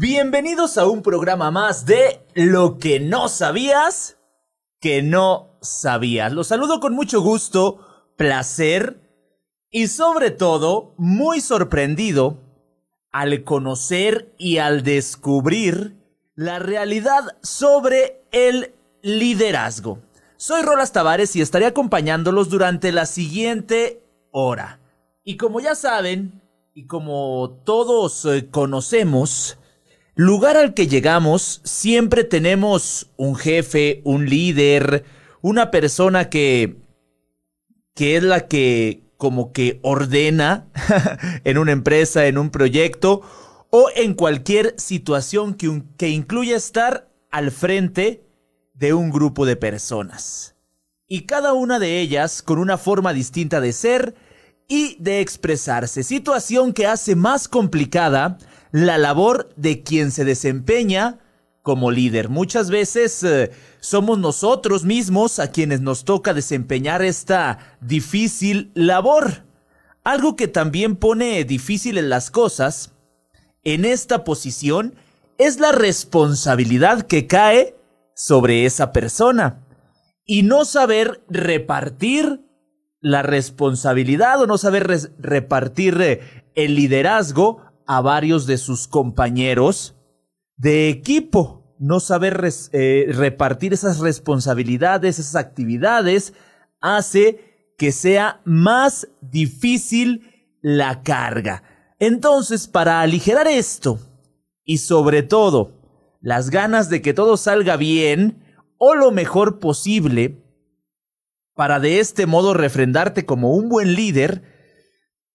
Bienvenidos a un programa más de Lo que no sabías que no sabías. Los saludo con mucho gusto, placer y sobre todo muy sorprendido al conocer y al descubrir la realidad sobre el liderazgo. Soy Rolas Tavares y estaré acompañándolos durante la siguiente hora. Y como ya saben, y como todos eh, conocemos, lugar al que llegamos siempre tenemos un jefe, un líder, una persona que que es la que como que ordena en una empresa, en un proyecto o en cualquier situación que, que incluya estar al frente de un grupo de personas. Y cada una de ellas con una forma distinta de ser y de expresarse, situación que hace más complicada la labor de quien se desempeña como líder. Muchas veces eh, somos nosotros mismos a quienes nos toca desempeñar esta difícil labor. Algo que también pone difíciles las cosas en esta posición es la responsabilidad que cae sobre esa persona y no saber repartir la responsabilidad o no saber repartir eh, el liderazgo a varios de sus compañeros de equipo, no saber eh, repartir esas responsabilidades, esas actividades, hace que sea más difícil la carga. Entonces, para aligerar esto, y sobre todo, las ganas de que todo salga bien, o lo mejor posible, para de este modo refrendarte como un buen líder,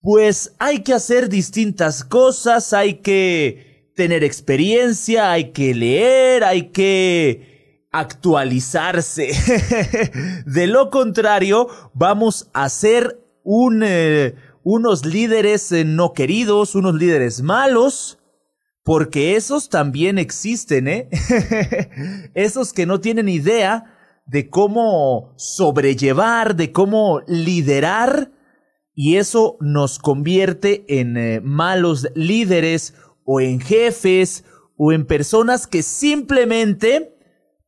pues hay que hacer distintas cosas, hay que tener experiencia, hay que leer, hay que actualizarse. de lo contrario, vamos a ser eh, unos líderes eh, no queridos, unos líderes malos. Porque esos también existen, ¿eh? esos que no tienen idea de cómo sobrellevar, de cómo liderar. Y eso nos convierte en eh, malos líderes o en jefes o en personas que simplemente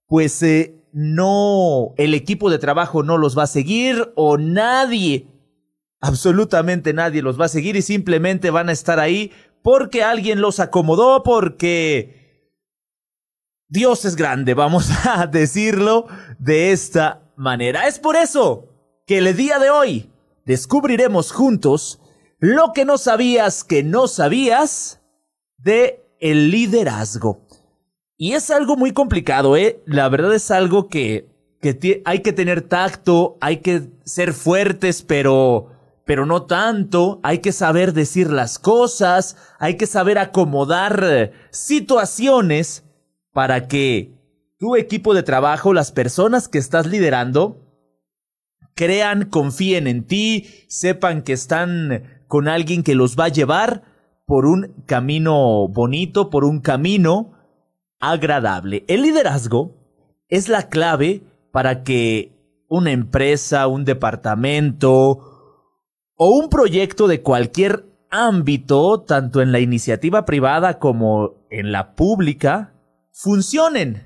pues eh, no el equipo de trabajo no los va a seguir o nadie absolutamente nadie los va a seguir y simplemente van a estar ahí porque alguien los acomodó porque Dios es grande, vamos a decirlo de esta manera. Es por eso que el día de hoy descubriremos juntos lo que no sabías que no sabías de el liderazgo. Y es algo muy complicado, ¿eh? La verdad es algo que, que hay que tener tacto, hay que ser fuertes, pero, pero no tanto. Hay que saber decir las cosas, hay que saber acomodar eh, situaciones para que tu equipo de trabajo, las personas que estás liderando, crean, confíen en ti, sepan que están con alguien que los va a llevar por un camino bonito, por un camino agradable. El liderazgo es la clave para que una empresa, un departamento o un proyecto de cualquier ámbito, tanto en la iniciativa privada como en la pública, funcionen.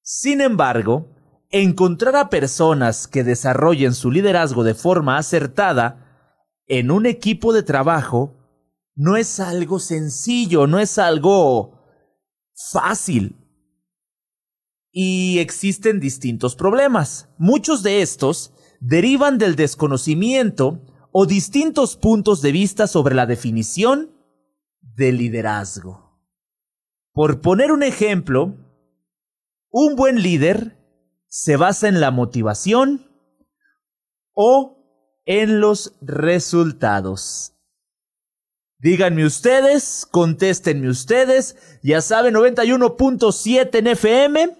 Sin embargo, encontrar a personas que desarrollen su liderazgo de forma acertada en un equipo de trabajo no es algo sencillo, no es algo fácil. Y existen distintos problemas. Muchos de estos derivan del desconocimiento o distintos puntos de vista sobre la definición de liderazgo. Por poner un ejemplo, un buen líder se basa en la motivación o en los resultados. Díganme ustedes, contéstenme ustedes. Ya saben, 91.7 en FM.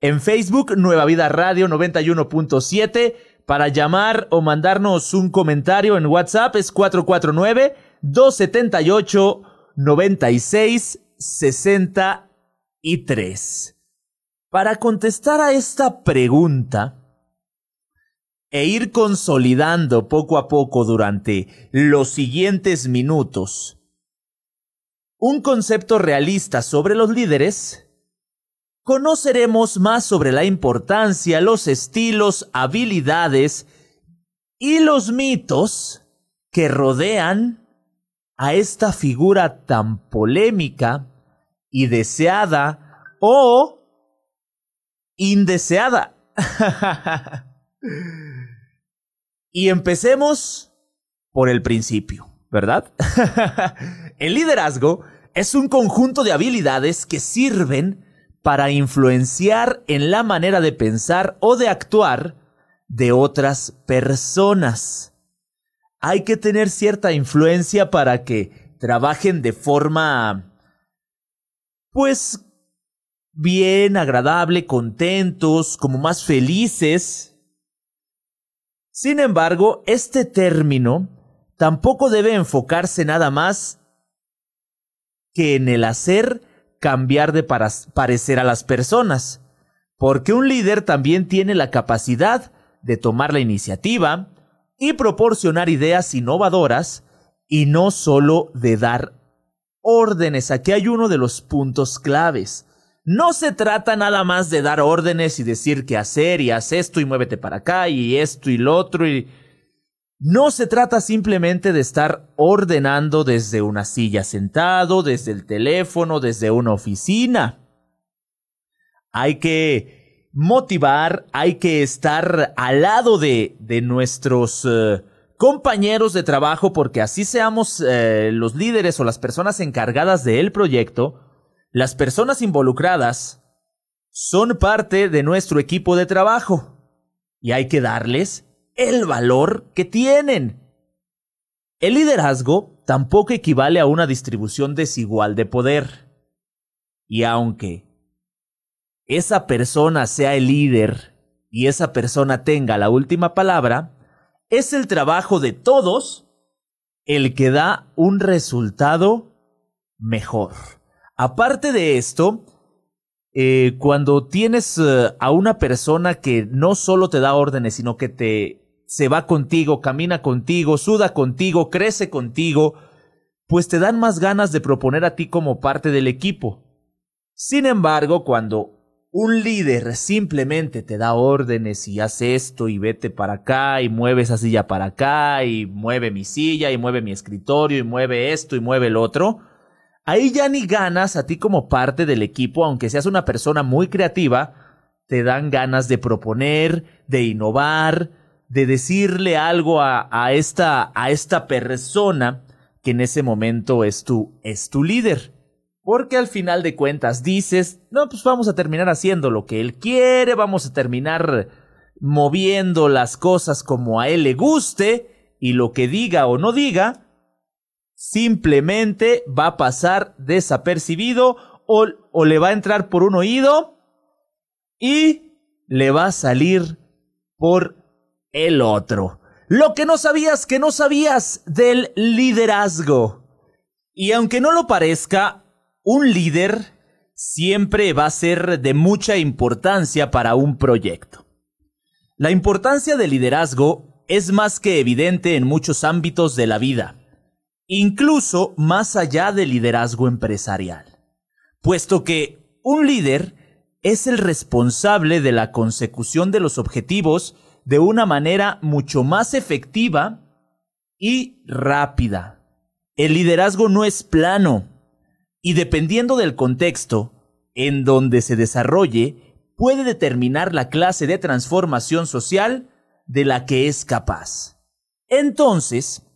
En Facebook, Nueva Vida Radio 91.7. Para llamar o mandarnos un comentario en WhatsApp es 449-278-9663. Para contestar a esta pregunta, e ir consolidando poco a poco durante los siguientes minutos un concepto realista sobre los líderes, conoceremos más sobre la importancia, los estilos, habilidades y los mitos que rodean a esta figura tan polémica y deseada o indeseada. y empecemos por el principio, ¿verdad? el liderazgo es un conjunto de habilidades que sirven para influenciar en la manera de pensar o de actuar de otras personas. Hay que tener cierta influencia para que trabajen de forma, pues, bien, agradable, contentos, como más felices. Sin embargo, este término tampoco debe enfocarse nada más que en el hacer cambiar de parecer a las personas, porque un líder también tiene la capacidad de tomar la iniciativa y proporcionar ideas innovadoras y no solo de dar órdenes. Aquí hay uno de los puntos claves. No se trata nada más de dar órdenes y decir qué hacer y haz esto y muévete para acá y esto y lo otro y... No se trata simplemente de estar ordenando desde una silla sentado, desde el teléfono, desde una oficina. Hay que motivar, hay que estar al lado de, de nuestros eh, compañeros de trabajo, porque así seamos eh, los líderes o las personas encargadas del proyecto, las personas involucradas son parte de nuestro equipo de trabajo y hay que darles el valor que tienen. El liderazgo tampoco equivale a una distribución desigual de poder. Y aunque esa persona sea el líder y esa persona tenga la última palabra, es el trabajo de todos el que da un resultado mejor. Aparte de esto, eh, cuando tienes eh, a una persona que no solo te da órdenes, sino que te se va contigo, camina contigo, suda contigo, crece contigo, pues te dan más ganas de proponer a ti como parte del equipo. Sin embargo, cuando un líder simplemente te da órdenes y hace esto y vete para acá y mueve esa silla para acá y mueve mi silla y mueve mi escritorio y mueve esto y mueve el otro, ahí ya ni ganas a ti como parte del equipo, aunque seas una persona muy creativa, te dan ganas de proponer, de innovar, de decirle algo a, esta, a esta persona que en ese momento es tu, es tu líder. Porque al final de cuentas dices, no, pues vamos a terminar haciendo lo que él quiere, vamos a terminar moviendo las cosas como a él le guste y lo que diga o no diga, simplemente va a pasar desapercibido o, o le va a entrar por un oído y le va a salir por el otro. Lo que no sabías que no sabías del liderazgo. Y aunque no lo parezca, un líder siempre va a ser de mucha importancia para un proyecto. La importancia del liderazgo es más que evidente en muchos ámbitos de la vida, incluso más allá del liderazgo empresarial, puesto que un líder es el responsable de la consecución de los objetivos de una manera mucho más efectiva y rápida. El liderazgo no es plano, y dependiendo del contexto en donde se desarrolle, puede determinar la clase de transformación social de la que es capaz. Entonces,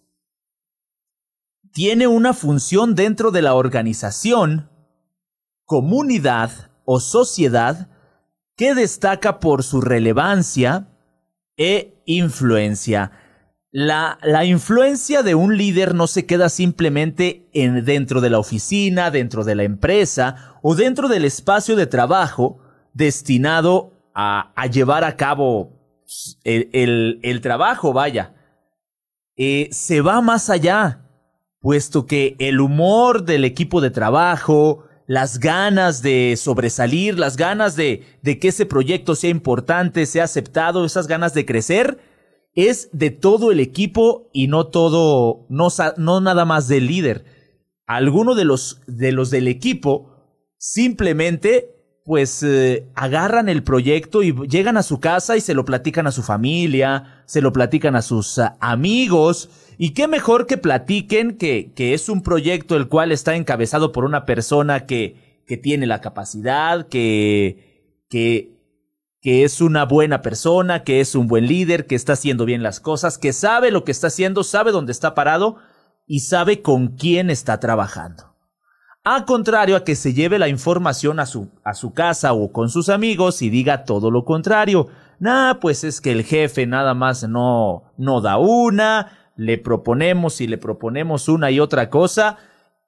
tiene una función dentro de la organización, comunidad o sociedad que destaca por su relevancia e influencia. La, la, influencia de un líder no se queda simplemente en, dentro de la oficina, dentro de la empresa o dentro del espacio de trabajo destinado a, a llevar a cabo el, el, trabajo, vaya. Eh, se va más allá, puesto que el humor del equipo de trabajo, las ganas de sobresalir, las ganas de, de que ese proyecto sea importante, sea aceptado, esas ganas de crecer, es de todo el equipo y no todo, no, no nada más del líder. alguno de los, de los del equipo simplemente pues eh, agarran el proyecto y llegan a su casa y se lo platican a su familia, se lo platican a sus uh, amigos. Y qué mejor que platiquen que, que, es un proyecto el cual está encabezado por una persona que, que tiene la capacidad, que, que, que es una buena persona, que es un buen líder, que está haciendo bien las cosas, que sabe lo que está haciendo, sabe dónde está parado y sabe con quién está trabajando. A contrario a que se lleve la información a su, a su casa o con sus amigos y diga todo lo contrario. Nah, pues es que el jefe nada más no, no da una, le proponemos y le proponemos una y otra cosa,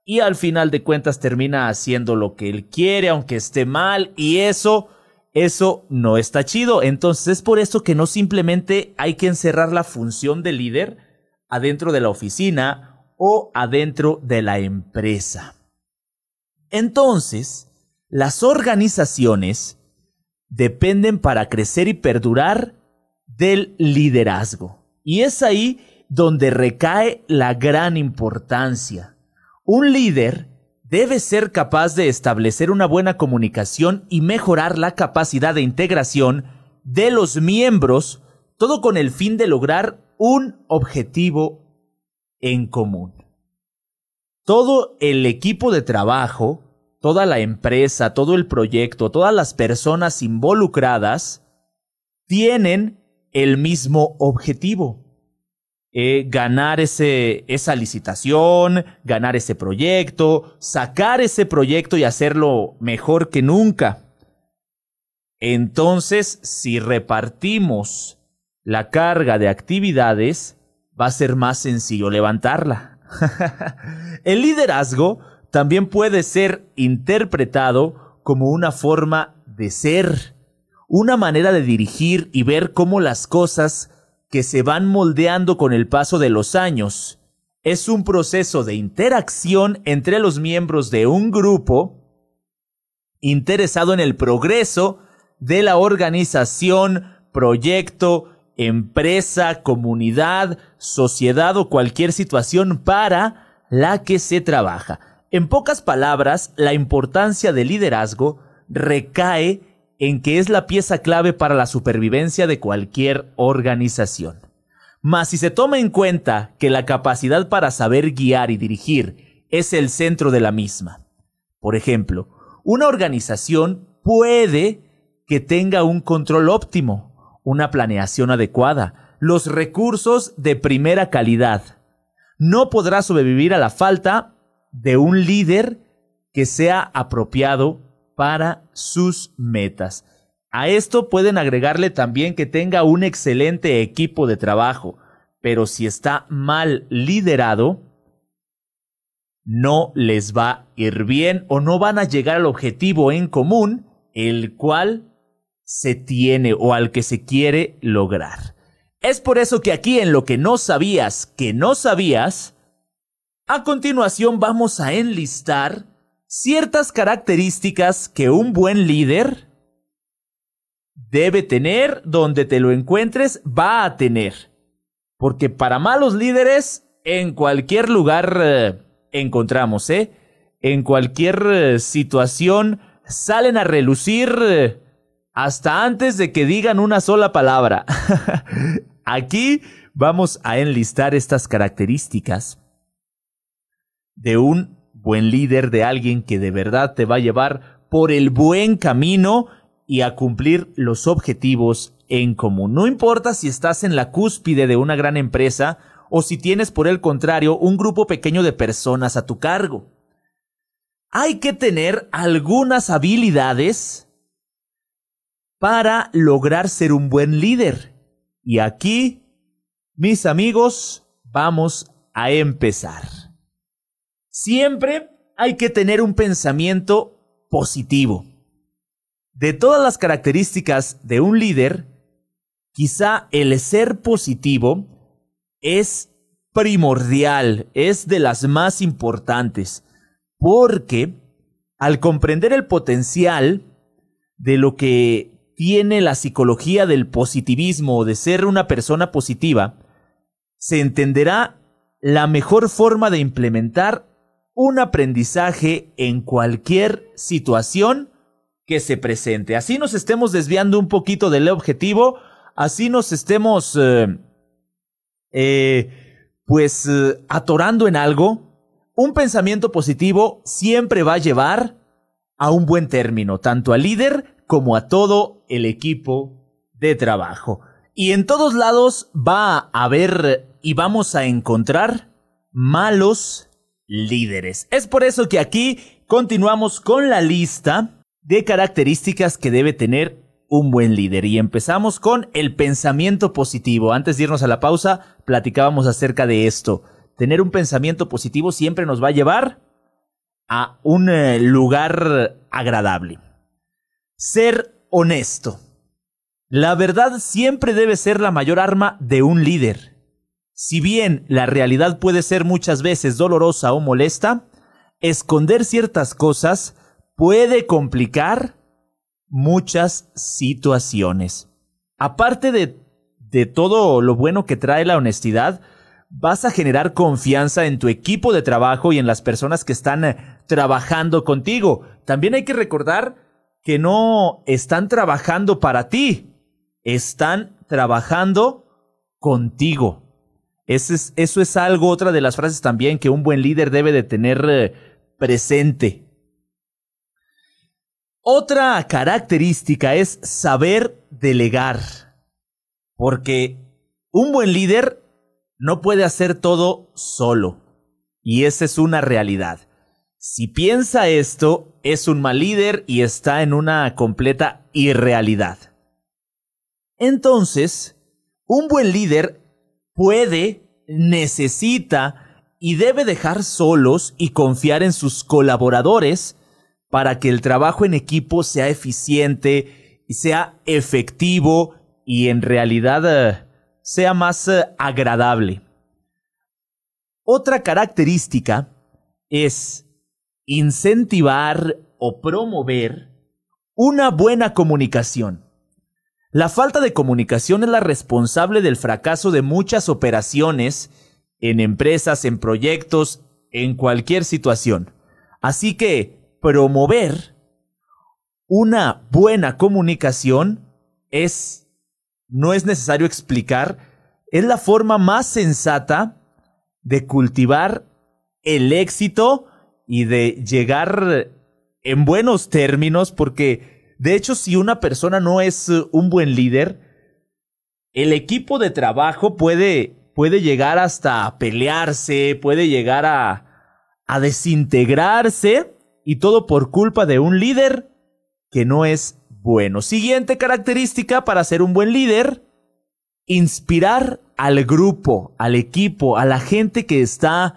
y al final de cuentas termina haciendo lo que él quiere, aunque esté mal, y eso, eso no está chido. Entonces es por eso que no simplemente hay que encerrar la función de líder adentro de la oficina o adentro de la empresa. Entonces, las organizaciones dependen para crecer y perdurar del liderazgo. Y es ahí donde recae la gran importancia. Un líder debe ser capaz de establecer una buena comunicación y mejorar la capacidad de integración de los miembros, todo con el fin de lograr un objetivo en común. Todo el equipo de trabajo toda la empresa, todo el proyecto, todas las personas involucradas tienen el mismo objetivo. Eh, ganar ese, esa licitación, ganar ese proyecto, sacar ese proyecto y hacerlo mejor que nunca. Entonces, si repartimos la carga de actividades, va a ser más sencillo levantarla. el liderazgo también puede ser interpretado como una forma de ser, una manera de dirigir y ver cómo las cosas que se van moldeando con el paso de los años. Es un proceso de interacción entre los miembros de un grupo interesado en el progreso de la organización, proyecto, empresa, comunidad, sociedad o cualquier situación para la que se trabaja. En pocas palabras, la importancia del liderazgo recae en que es la pieza clave para la supervivencia de cualquier organización. Mas si se toma en cuenta que la capacidad para saber guiar y dirigir es el centro de la misma. Por ejemplo, una organización puede que tenga un control óptimo, una planeación adecuada, los recursos de primera calidad. No podrá sobrevivir a la falta de un líder que sea apropiado para sus metas. A esto pueden agregarle también que tenga un excelente equipo de trabajo, pero si está mal liderado, no les va a ir bien o no van a llegar al objetivo en común, el cual se tiene o al que se quiere lograr. Es por eso que aquí en lo que no sabías que no sabías, a continuación vamos a enlistar ciertas características que un buen líder debe tener donde te lo encuentres, va a tener. Porque para malos líderes, en cualquier lugar eh, encontramos, ¿eh? En cualquier eh, situación salen a relucir eh, hasta antes de que digan una sola palabra. Aquí vamos a enlistar estas características de un buen líder, de alguien que de verdad te va a llevar por el buen camino y a cumplir los objetivos en común. No importa si estás en la cúspide de una gran empresa o si tienes por el contrario un grupo pequeño de personas a tu cargo. Hay que tener algunas habilidades para lograr ser un buen líder. Y aquí, mis amigos, vamos a empezar. Siempre hay que tener un pensamiento positivo. De todas las características de un líder, quizá el ser positivo es primordial, es de las más importantes, porque al comprender el potencial de lo que tiene la psicología del positivismo o de ser una persona positiva, se entenderá la mejor forma de implementar un aprendizaje en cualquier situación que se presente. Así nos estemos desviando un poquito del objetivo, así nos estemos, eh, eh, pues, eh, atorando en algo. Un pensamiento positivo siempre va a llevar a un buen término, tanto al líder como a todo el equipo de trabajo. Y en todos lados va a haber y vamos a encontrar malos líderes. Es por eso que aquí continuamos con la lista de características que debe tener un buen líder. Y empezamos con el pensamiento positivo. Antes de irnos a la pausa, platicábamos acerca de esto. Tener un pensamiento positivo siempre nos va a llevar a un eh, lugar agradable. Ser honesto. La verdad siempre debe ser la mayor arma de un líder. Si bien la realidad puede ser muchas veces dolorosa o molesta, esconder ciertas cosas puede complicar muchas situaciones. Aparte de, de todo lo bueno que trae la honestidad, vas a generar confianza en tu equipo de trabajo y en las personas que están eh, trabajando contigo. También hay que recordar que no están trabajando para ti, están trabajando contigo. Eso es, algo, otra de las frases también que un buen líder debe de tener eh, presente. Otra característica es saber delegar. Porque un buen líder no puede hacer todo solo. Y esa es una realidad. Si piensa esto, es un mal líder y está en una completa irrealidad. Entonces, un buen líder puede, necesita y debe dejar solos y confiar en sus colaboradores para que el trabajo en equipo sea eficiente y sea efectivo y en realidad eh, sea más eh, agradable. Otra característica es incentivar o promover una buena comunicación. La falta de comunicación es la responsable del fracaso de muchas operaciones en empresas, en proyectos, en cualquier situación. Así que promover una buena comunicación es, no es necesario explicar, es la forma más sensata de cultivar el éxito y de llegar en buenos términos porque de hecho, si una persona no es eh, un buen líder, el equipo de trabajo puede, puede llegar hasta pelearse, puede llegar a, a desintegrarse y todo por culpa de un líder que no es bueno. Siguiente característica para ser un buen líder, inspirar al grupo, al equipo, a la gente que está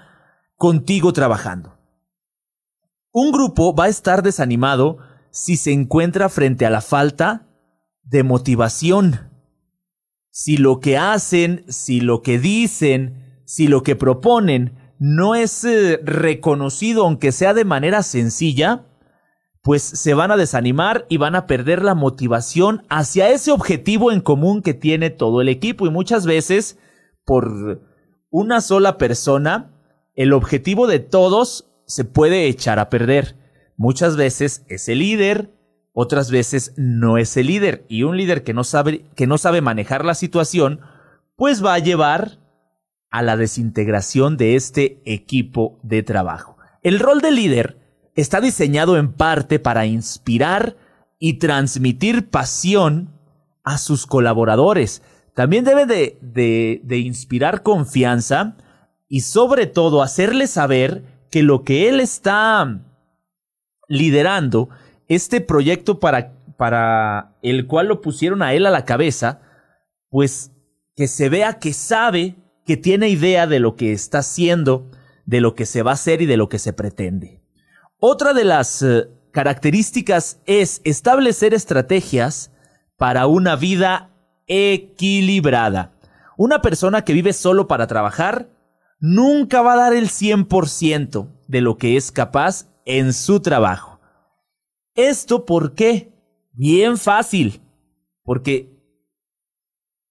contigo trabajando. Un grupo va a estar desanimado si se encuentra frente a la falta de motivación. Si lo que hacen, si lo que dicen, si lo que proponen no es eh, reconocido aunque sea de manera sencilla, pues se van a desanimar y van a perder la motivación hacia ese objetivo en común que tiene todo el equipo y muchas veces por una sola persona el objetivo de todos se puede echar a perder. Muchas veces es el líder, otras veces no es el líder. Y un líder que no sabe, que no sabe manejar la situación, pues va a llevar a la desintegración de este equipo de trabajo. El rol de líder está diseñado en parte para inspirar y transmitir pasión a sus colaboradores. También debe de, de, de inspirar confianza y sobre todo hacerle saber que lo que él está liderando este proyecto para, para el cual lo pusieron a él a la cabeza, pues que se vea que sabe, que tiene idea de lo que está haciendo, de lo que se va a hacer y de lo que se pretende. Otra de las eh, características es establecer estrategias para una vida equilibrada. Una persona que vive solo para trabajar nunca va a dar el 100% de lo que es capaz en su trabajo. ¿Esto por qué? Bien fácil. Porque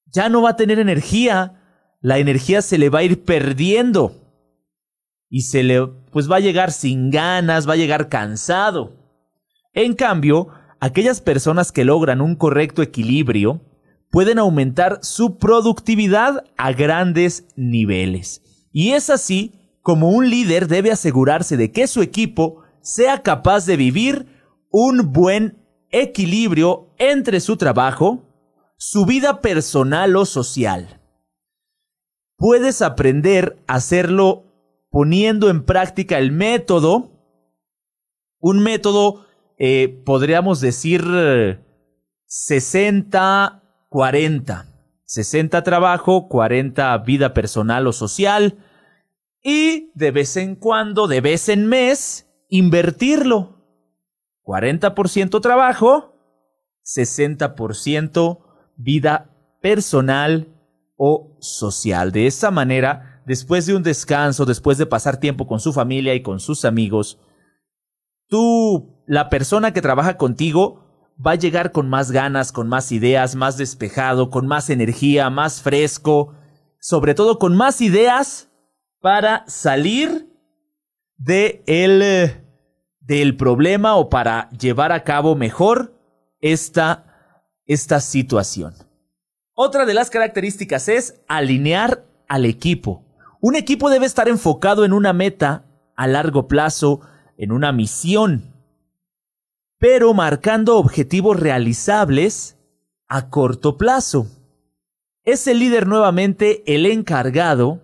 ya no va a tener energía. La energía se le va a ir perdiendo. y se le pues va a llegar sin ganas, va a llegar cansado. En cambio, aquellas personas que logran un correcto equilibrio pueden aumentar su productividad a grandes niveles. Y es así como un líder debe asegurarse de que su equipo sea capaz de vivir un buen equilibrio entre su trabajo, su vida personal o social. Puedes aprender a hacerlo poniendo en práctica el método, un método, eh, podríamos decir, 60-40. 60 trabajo, 40 vida personal o social. Y de vez en cuando, de vez en mes, invertirlo. 40% trabajo, 60% vida personal o social. De esa manera, después de un descanso, después de pasar tiempo con su familia y con sus amigos, tú, la persona que trabaja contigo, va a llegar con más ganas, con más ideas, más despejado, con más energía, más fresco, sobre todo con más ideas para salir de el, eh, del problema o para llevar a cabo mejor esta, esta situación. Otra de las características es alinear al equipo. Un equipo debe estar enfocado en una meta a largo plazo, en una misión, pero marcando objetivos realizables a corto plazo. Es el líder nuevamente el encargado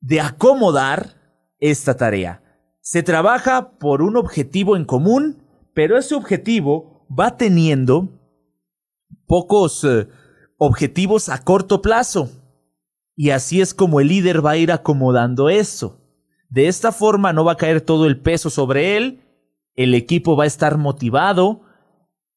de acomodar esta tarea. Se trabaja por un objetivo en común, pero ese objetivo va teniendo pocos eh, objetivos a corto plazo. Y así es como el líder va a ir acomodando eso. De esta forma no va a caer todo el peso sobre él, el equipo va a estar motivado.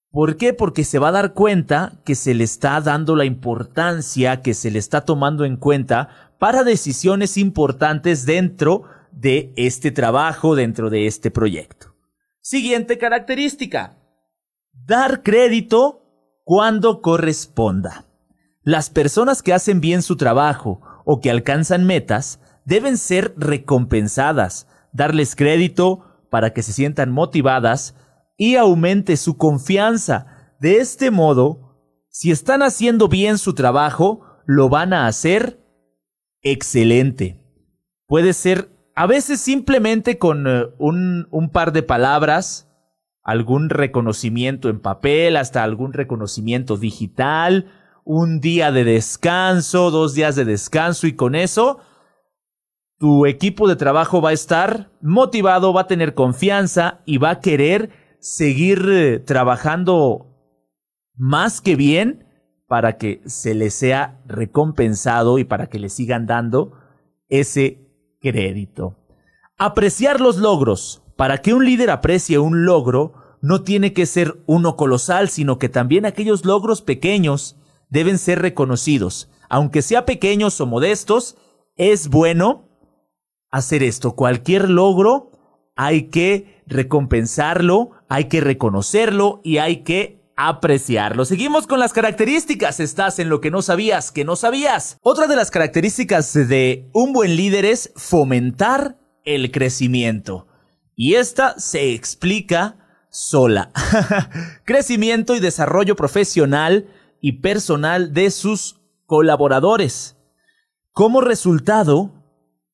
¿Por qué? Porque se va a dar cuenta que se le está dando la importancia, que se le está tomando en cuenta para decisiones importantes dentro de este trabajo, dentro de este proyecto. Siguiente característica. Dar crédito cuando corresponda. Las personas que hacen bien su trabajo o que alcanzan metas deben ser recompensadas, darles crédito para que se sientan motivadas y aumente su confianza. De este modo, si están haciendo bien su trabajo, lo van a hacer excelente. Puede ser a veces simplemente con eh, un, par de palabras, algún reconocimiento en papel, hasta algún reconocimiento digital, un día de descanso, dos días de descanso y con eso tu equipo de trabajo va a estar motivado, va a tener confianza y va a querer seguir eh, trabajando más que bien para que se le sea recompensado y para que le sigan dando ese crédito. Apreciar los logros. Para que un líder aprecie un logro, no tiene que ser uno colosal, sino que también aquellos logros pequeños deben ser reconocidos. Aunque sea pequeños o modestos, es bueno hacer esto. Cualquier logro hay que recompensarlo, hay que reconocerlo y hay que apreciarlo. Seguimos con las características. Estás en lo que no sabías, que no sabías. Otra de las características de un buen líder es fomentar el crecimiento. Y esta se explica sola. crecimiento y desarrollo profesional y personal de sus colaboradores. Como resultado,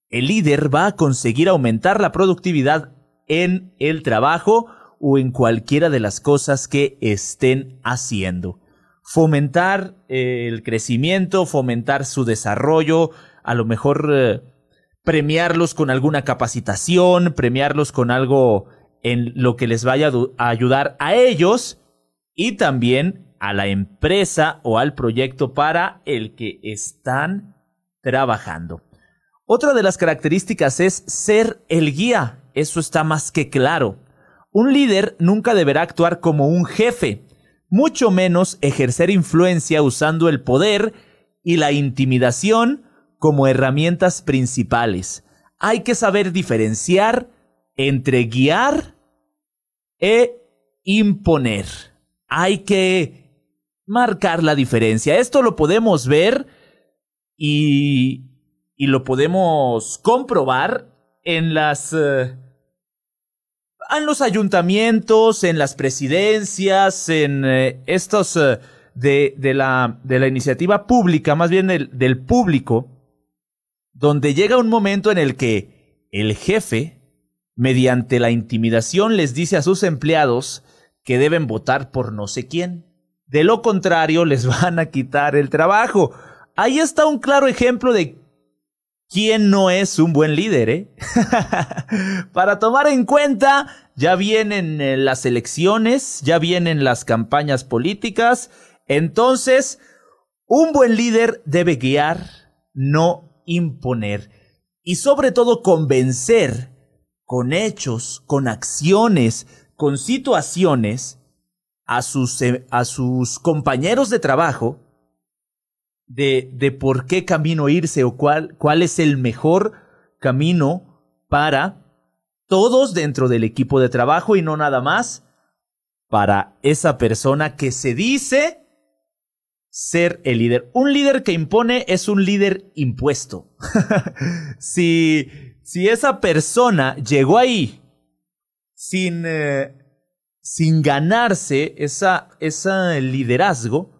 el líder va a conseguir aumentar la productividad en el trabajo o en cualquiera de las cosas que estén haciendo. Fomentar eh, el crecimiento, fomentar su desarrollo, a lo mejor eh, premiarlos con alguna capacitación, premiarlos con algo en lo que les vaya a ayudar a ellos y también a la empresa o al proyecto para el que están trabajando. Otra de las características es ser el guía. Eso está más que claro. Un líder nunca deberá actuar como un jefe, mucho menos ejercer influencia usando el poder y la intimidación como herramientas principales. Hay que saber diferenciar entre guiar e imponer. Hay que marcar la diferencia. Esto lo podemos ver y, y lo podemos comprobar en las... Eh, en los ayuntamientos, en las presidencias, en eh, estos eh, de, la iniciativa pública, más bien del, del público, donde llega un momento en el que el jefe, mediante la intimidación, les dice a sus empleados que deben votar por no sé quién. De lo contrario, les van a quitar el trabajo. Ahí está un claro ejemplo de quién no es un buen líder, ¿eh? Para tomar en cuenta, ya vienen eh, las elecciones, ya vienen las campañas políticas. Entonces, un buen líder debe guiar, no imponer. Y sobre todo convencer con hechos, con acciones, con situaciones a sus, eh, a sus compañeros de trabajo de, de por qué camino irse o cuál, cuál es el mejor camino para todos dentro del equipo de trabajo y no nada más para esa persona que se dice ser el líder. Un líder que impone es un líder impuesto. si, si esa persona llegó ahí sin, eh, sin ganarse esa, ese liderazgo,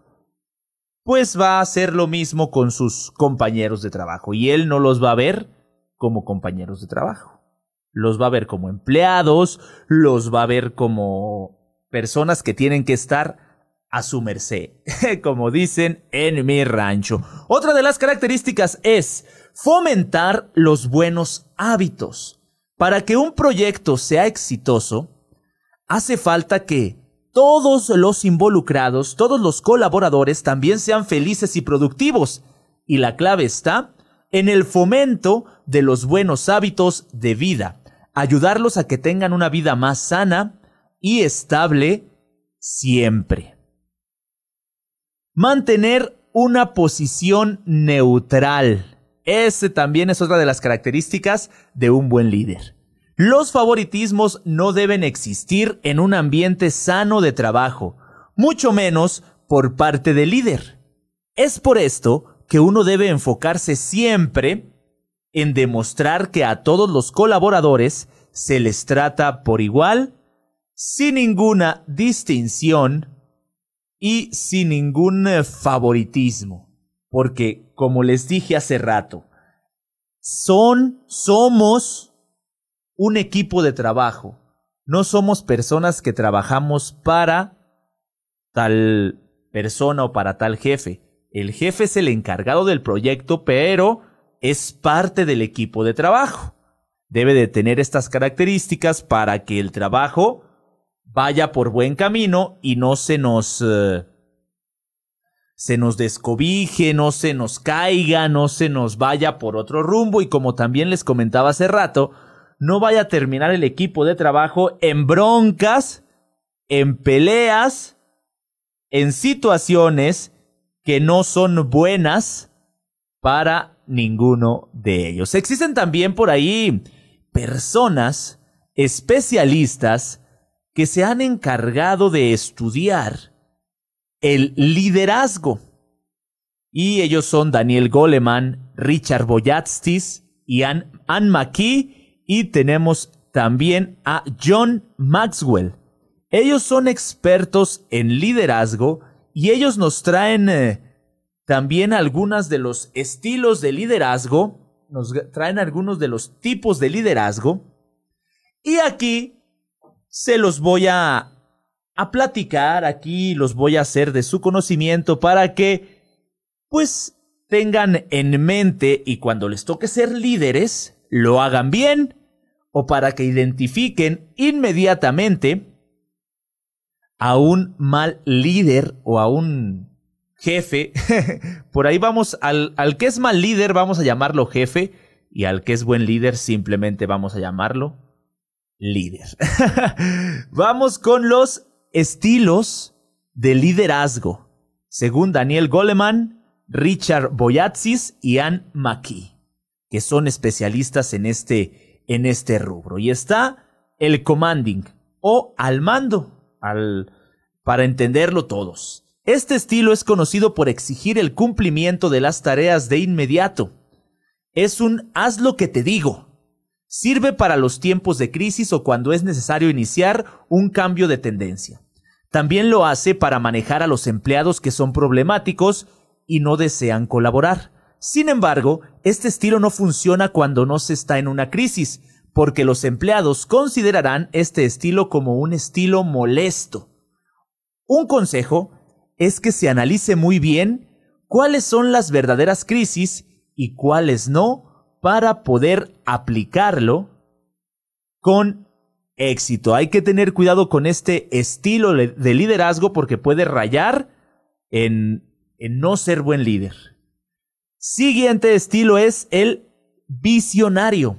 pues va a hacer lo mismo con sus compañeros de trabajo y él no los va a ver como compañeros de trabajo. Los va a ver como empleados, los va a ver como personas que tienen que estar a su merced, como dicen en mi rancho. Otra de las características es fomentar los buenos hábitos. Para que un proyecto sea exitoso, hace falta que todos los involucrados, todos los colaboradores también sean felices y productivos. Y la clave está en el fomento de los buenos hábitos de vida, ayudarlos a que tengan una vida más sana y estable siempre. Mantener una posición neutral. Ese también es otra de las características de un buen líder. Los favoritismos no deben existir en un ambiente sano de trabajo, mucho menos por parte del líder. Es por esto que uno debe enfocarse siempre en demostrar que a todos los colaboradores se les trata por igual, sin ninguna distinción y sin ningún eh, favoritismo. Porque, como les dije hace rato, son, somos un equipo de trabajo. No somos personas que trabajamos para tal persona o para tal jefe. El jefe es el encargado del proyecto, pero es parte del equipo de trabajo. Debe de tener estas características para que el trabajo vaya por buen camino y no se nos eh, se nos descobije, no se nos caiga, no se nos vaya por otro rumbo y como también les comentaba hace rato, no vaya a terminar el equipo de trabajo en broncas, en peleas, en situaciones que no son buenas para ninguno de ellos. Existen también por ahí personas especialistas que se han encargado de estudiar el liderazgo. Y ellos son Daniel Goleman, Richard Boyatstis y Ann, McKee y tenemos también a John Maxwell. Ellos son expertos en liderazgo y ellos nos traen eh, también algunos de los estilos de liderazgo, nos traen algunos de los tipos de liderazgo. Y aquí se los voy a, a platicar, aquí los voy a hacer de su conocimiento para que pues tengan en mente y cuando les toque ser líderes, lo hagan bien o para que identifiquen inmediatamente a un mal líder o a un jefe. Por ahí vamos, al, al, que es mal líder vamos a llamarlo jefe y al que es buen líder simplemente vamos a llamarlo líder. vamos con los estilos de liderazgo, según Daniel Goleman, Richard Boyatzis y Ann McKee, que son especialistas en este en este rubro. Y está el commanding o al mando, al, para entenderlo todos. Este estilo es conocido por exigir el cumplimiento de las tareas de inmediato. Es un haz lo que te digo. Sirve para los tiempos de crisis o cuando es necesario iniciar un cambio de tendencia. También lo hace para manejar a los empleados que son problemáticos y no desean colaborar. Sin embargo, este estilo no funciona cuando no se está en una crisis, porque los empleados considerarán este estilo como un estilo molesto. Un consejo es que se analice muy bien cuáles son las verdaderas crisis y cuáles no para poder aplicarlo con éxito. Hay que tener cuidado con este estilo de liderazgo porque puede rayar en, en no ser buen líder. Siguiente estilo es el visionario.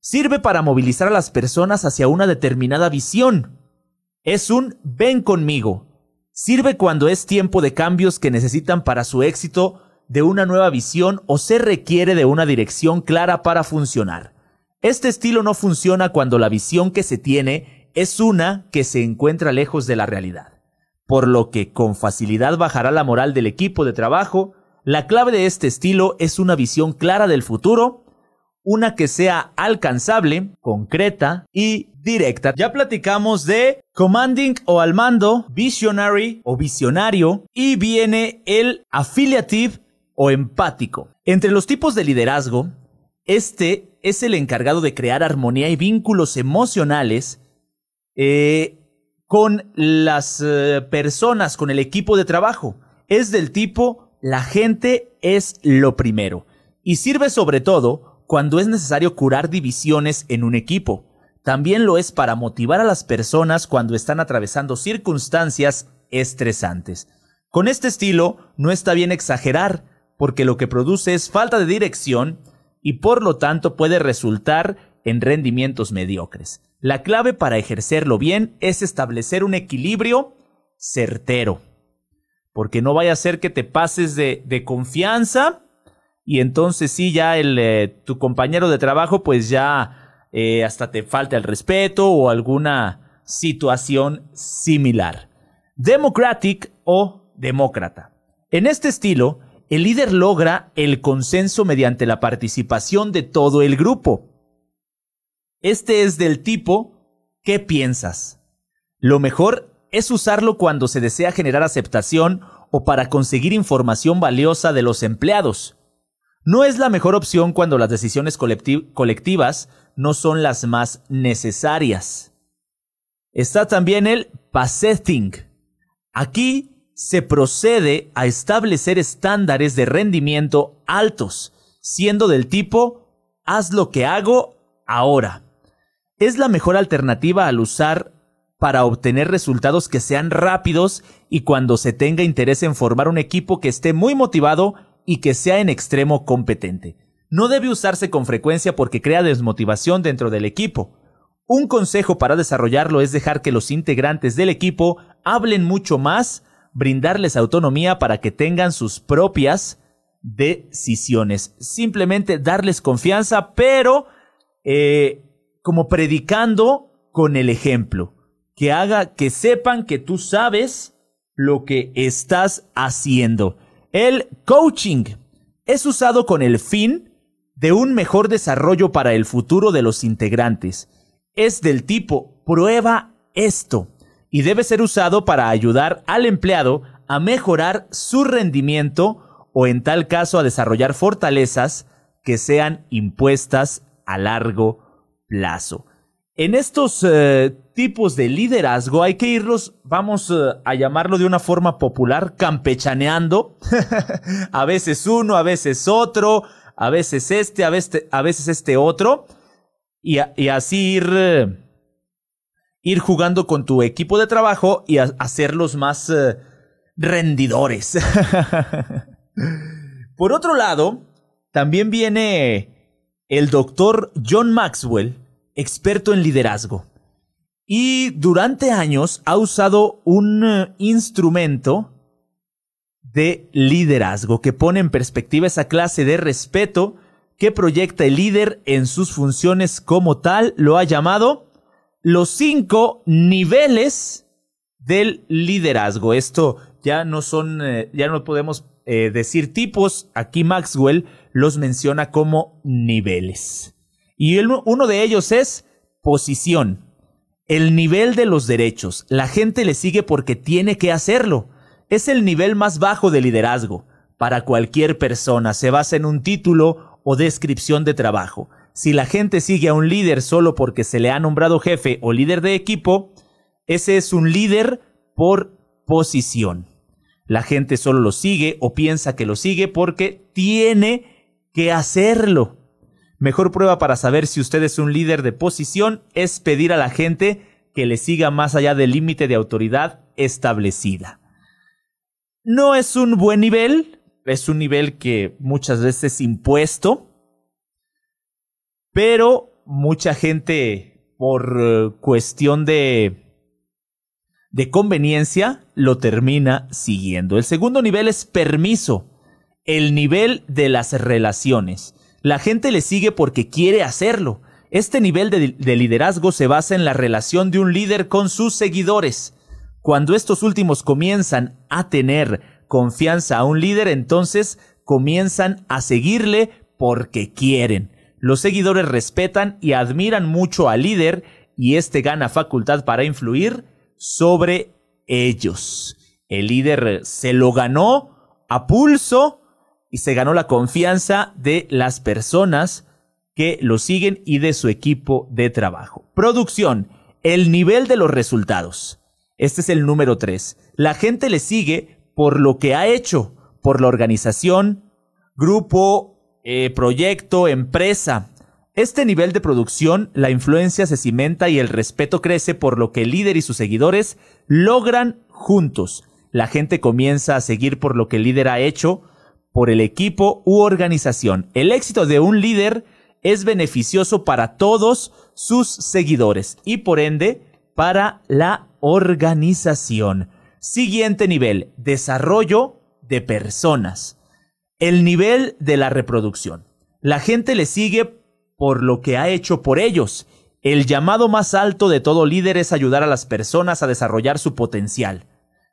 Sirve para movilizar a las personas hacia una determinada visión. Es un ven conmigo. Sirve cuando es tiempo de cambios que necesitan para su éxito de una nueva visión o se requiere de una dirección clara para funcionar. Este estilo no funciona cuando la visión que se tiene es una que se encuentra lejos de la realidad, por lo que con facilidad bajará la moral del equipo de trabajo. La clave de este estilo es una visión clara del futuro, una que sea alcanzable, concreta y directa. Ya platicamos de commanding o al mando, visionary o visionario y viene el affiliative o empático. Entre los tipos de liderazgo, este es el encargado de crear armonía y vínculos emocionales eh, con las eh, personas, con el equipo de trabajo. Es del tipo, la gente es lo primero. Y sirve sobre todo cuando es necesario curar divisiones en un equipo. También lo es para motivar a las personas cuando están atravesando circunstancias estresantes. Con este estilo no está bien exagerar, porque lo que produce es falta de dirección y por lo tanto puede resultar en rendimientos mediocres. La clave para ejercerlo bien es establecer un equilibrio certero, porque no vaya a ser que te pases de, confianza y entonces sí ya el, eh, tu compañero de trabajo pues ya eh, hasta te falte el respeto o alguna situación similar. Democratic o demócrata. En este estilo, el líder logra el consenso mediante la participación de todo el grupo. Este es del tipo ¿qué piensas? Lo mejor es usarlo cuando se desea generar aceptación o para conseguir información valiosa de los empleados. No es la mejor opción cuando las decisiones colectivas no son las más necesarias. Está también el passething. Aquí se procede a establecer estándares de rendimiento altos, siendo del tipo haz lo que hago ahora. Es la mejor alternativa al usar para obtener resultados que sean rápidos y cuando se tenga interés en formar un equipo que esté muy motivado y que sea en extremo competente. No debe usarse con frecuencia porque crea desmotivación dentro del equipo. Un consejo para desarrollarlo es dejar que los integrantes del equipo hablen mucho más brindarles autonomía para que tengan sus propias decisiones. Simplemente darles confianza, pero eh, como predicando con el ejemplo. Que haga que sepan que tú sabes lo que estás haciendo. El coaching es usado con el fin de un mejor desarrollo para el futuro de los integrantes. Es del tipo prueba esto y debe ser usado para ayudar al empleado a mejorar su rendimiento o en tal caso a desarrollar fortalezas que sean impuestas a largo plazo. En estos eh, tipos de liderazgo hay que irlos, vamos eh, a llamarlo de una forma popular, campechaneando. a veces uno, a veces otro, a veces este, a veces, a veces este otro. Y, así ir... Eh, ir jugando con tu equipo de trabajo y hacerlos más eh, rendidores. Por otro lado, también viene el doctor John Maxwell, experto en liderazgo. Y durante años ha usado un eh, instrumento de liderazgo que pone en perspectiva esa clase de respeto que proyecta el líder en sus funciones como tal, lo ha llamado los cinco niveles del liderazgo. Esto ya no son, eh, ya no podemos eh, decir tipos. Aquí Maxwell los menciona como niveles. Y uno de ellos es posición. El nivel de los derechos. La gente le sigue porque tiene que hacerlo. Es el nivel más bajo de liderazgo. Para cualquier persona se basa en un título o descripción de trabajo. Si la gente sigue a un líder solo porque se le ha nombrado jefe o líder de equipo, ese es un líder por posición. La gente solo lo sigue o piensa que lo sigue porque tiene que hacerlo. Mejor prueba para saber si usted es un líder de posición es pedir a la gente que le siga más allá del límite de autoridad establecida. No es un buen nivel, es un nivel que muchas veces es impuesto, pero mucha gente por eh, cuestión de de conveniencia lo termina siguiendo. El segundo nivel es permiso, el nivel de las relaciones. La gente le sigue porque quiere hacerlo. Este nivel de, de, liderazgo se basa en la relación de un líder con sus seguidores. Cuando estos últimos comienzan a tener confianza a un líder, entonces comienzan a seguirle porque quieren. Los seguidores respetan y admiran mucho al líder y éste gana facultad para influir sobre ellos. El líder se lo ganó a pulso y se ganó la confianza de las personas que lo siguen y de su equipo de trabajo. Producción, el nivel de los resultados. Este es el número 3. La gente le sigue por lo que ha hecho, por la organización, grupo, eh, proyecto, empresa. Este nivel de producción, la influencia se cimenta y el respeto crece por lo que el líder y sus seguidores logran juntos. La gente comienza a seguir por lo que el líder ha hecho, por el equipo u organización. El éxito de un líder es beneficioso para todos sus seguidores y por ende para la organización. Siguiente nivel, desarrollo de personas. El nivel de la reproducción. La gente le sigue por lo que ha hecho por ellos. El llamado más alto de todo líder es ayudar a las personas a desarrollar su potencial.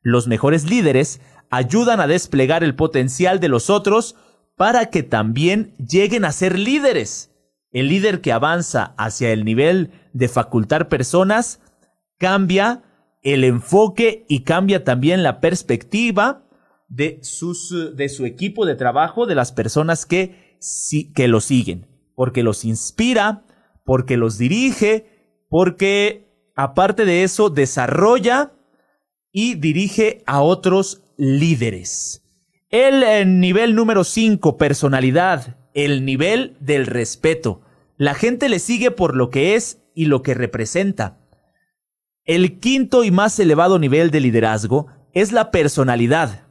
Los mejores líderes ayudan a desplegar el potencial de los otros para que también lleguen a ser líderes. El líder que avanza hacia el nivel de facultar personas cambia el enfoque y cambia también la perspectiva de, sus, de su equipo de trabajo, de las personas que, que lo siguen porque los inspira, porque los dirige, porque aparte de eso desarrolla y dirige a otros líderes. El, eh, nivel número 5, personalidad, el nivel del respeto. La gente le sigue por lo que es y lo que representa. El quinto y más elevado nivel de liderazgo es la personalidad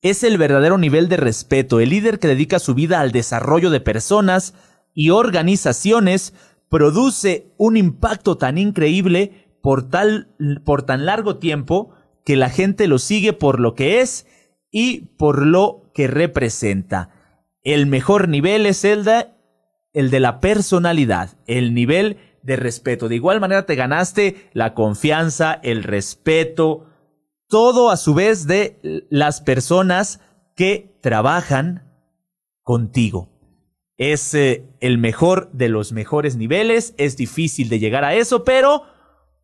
es el verdadero nivel de respeto. El líder que dedica su vida al desarrollo de personas y organizaciones produce un impacto tan increíble por, tal, por tan largo tiempo que la gente lo sigue por lo que es y por lo que representa. El mejor nivel es el de, el de la personalidad, el nivel de respeto. De igual manera te ganaste la confianza, el respeto, todo a su vez de las personas que trabajan contigo. Es eh, el mejor de los mejores niveles, es difícil de llegar a eso, pero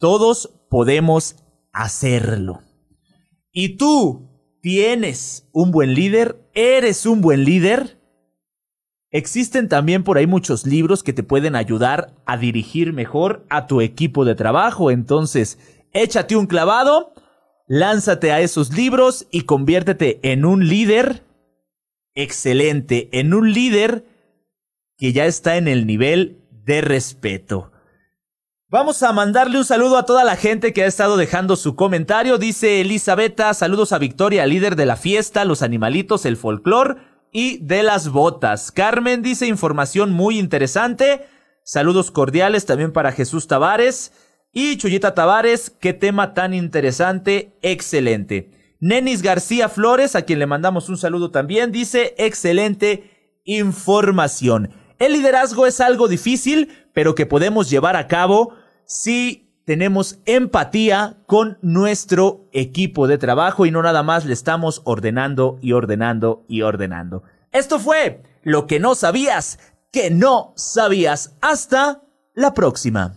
todos podemos hacerlo. ¿Y tú tienes un buen líder? ¿Eres un buen líder? Existen también por ahí muchos libros que te pueden ayudar a dirigir mejor a tu equipo de trabajo, entonces échate un clavado Lánzate a esos libros y conviértete en un líder excelente, en un líder que ya está en el nivel de respeto. Vamos a mandarle un saludo a toda la gente que ha estado dejando su comentario. Dice Elisabetta, saludos a Victoria, líder de la fiesta, los animalitos, el folclor y de las botas. Carmen dice información muy interesante. Saludos cordiales también para Jesús Tavares. Y Chuyita Tavares, qué tema tan interesante, excelente. Nenis García Flores, a quien le mandamos un saludo también, dice, excelente información. El liderazgo es algo difícil, pero que podemos llevar a cabo si tenemos empatía con nuestro equipo de trabajo y no nada más le estamos ordenando y ordenando y ordenando. Esto fue lo que no sabías que no sabías. Hasta la próxima.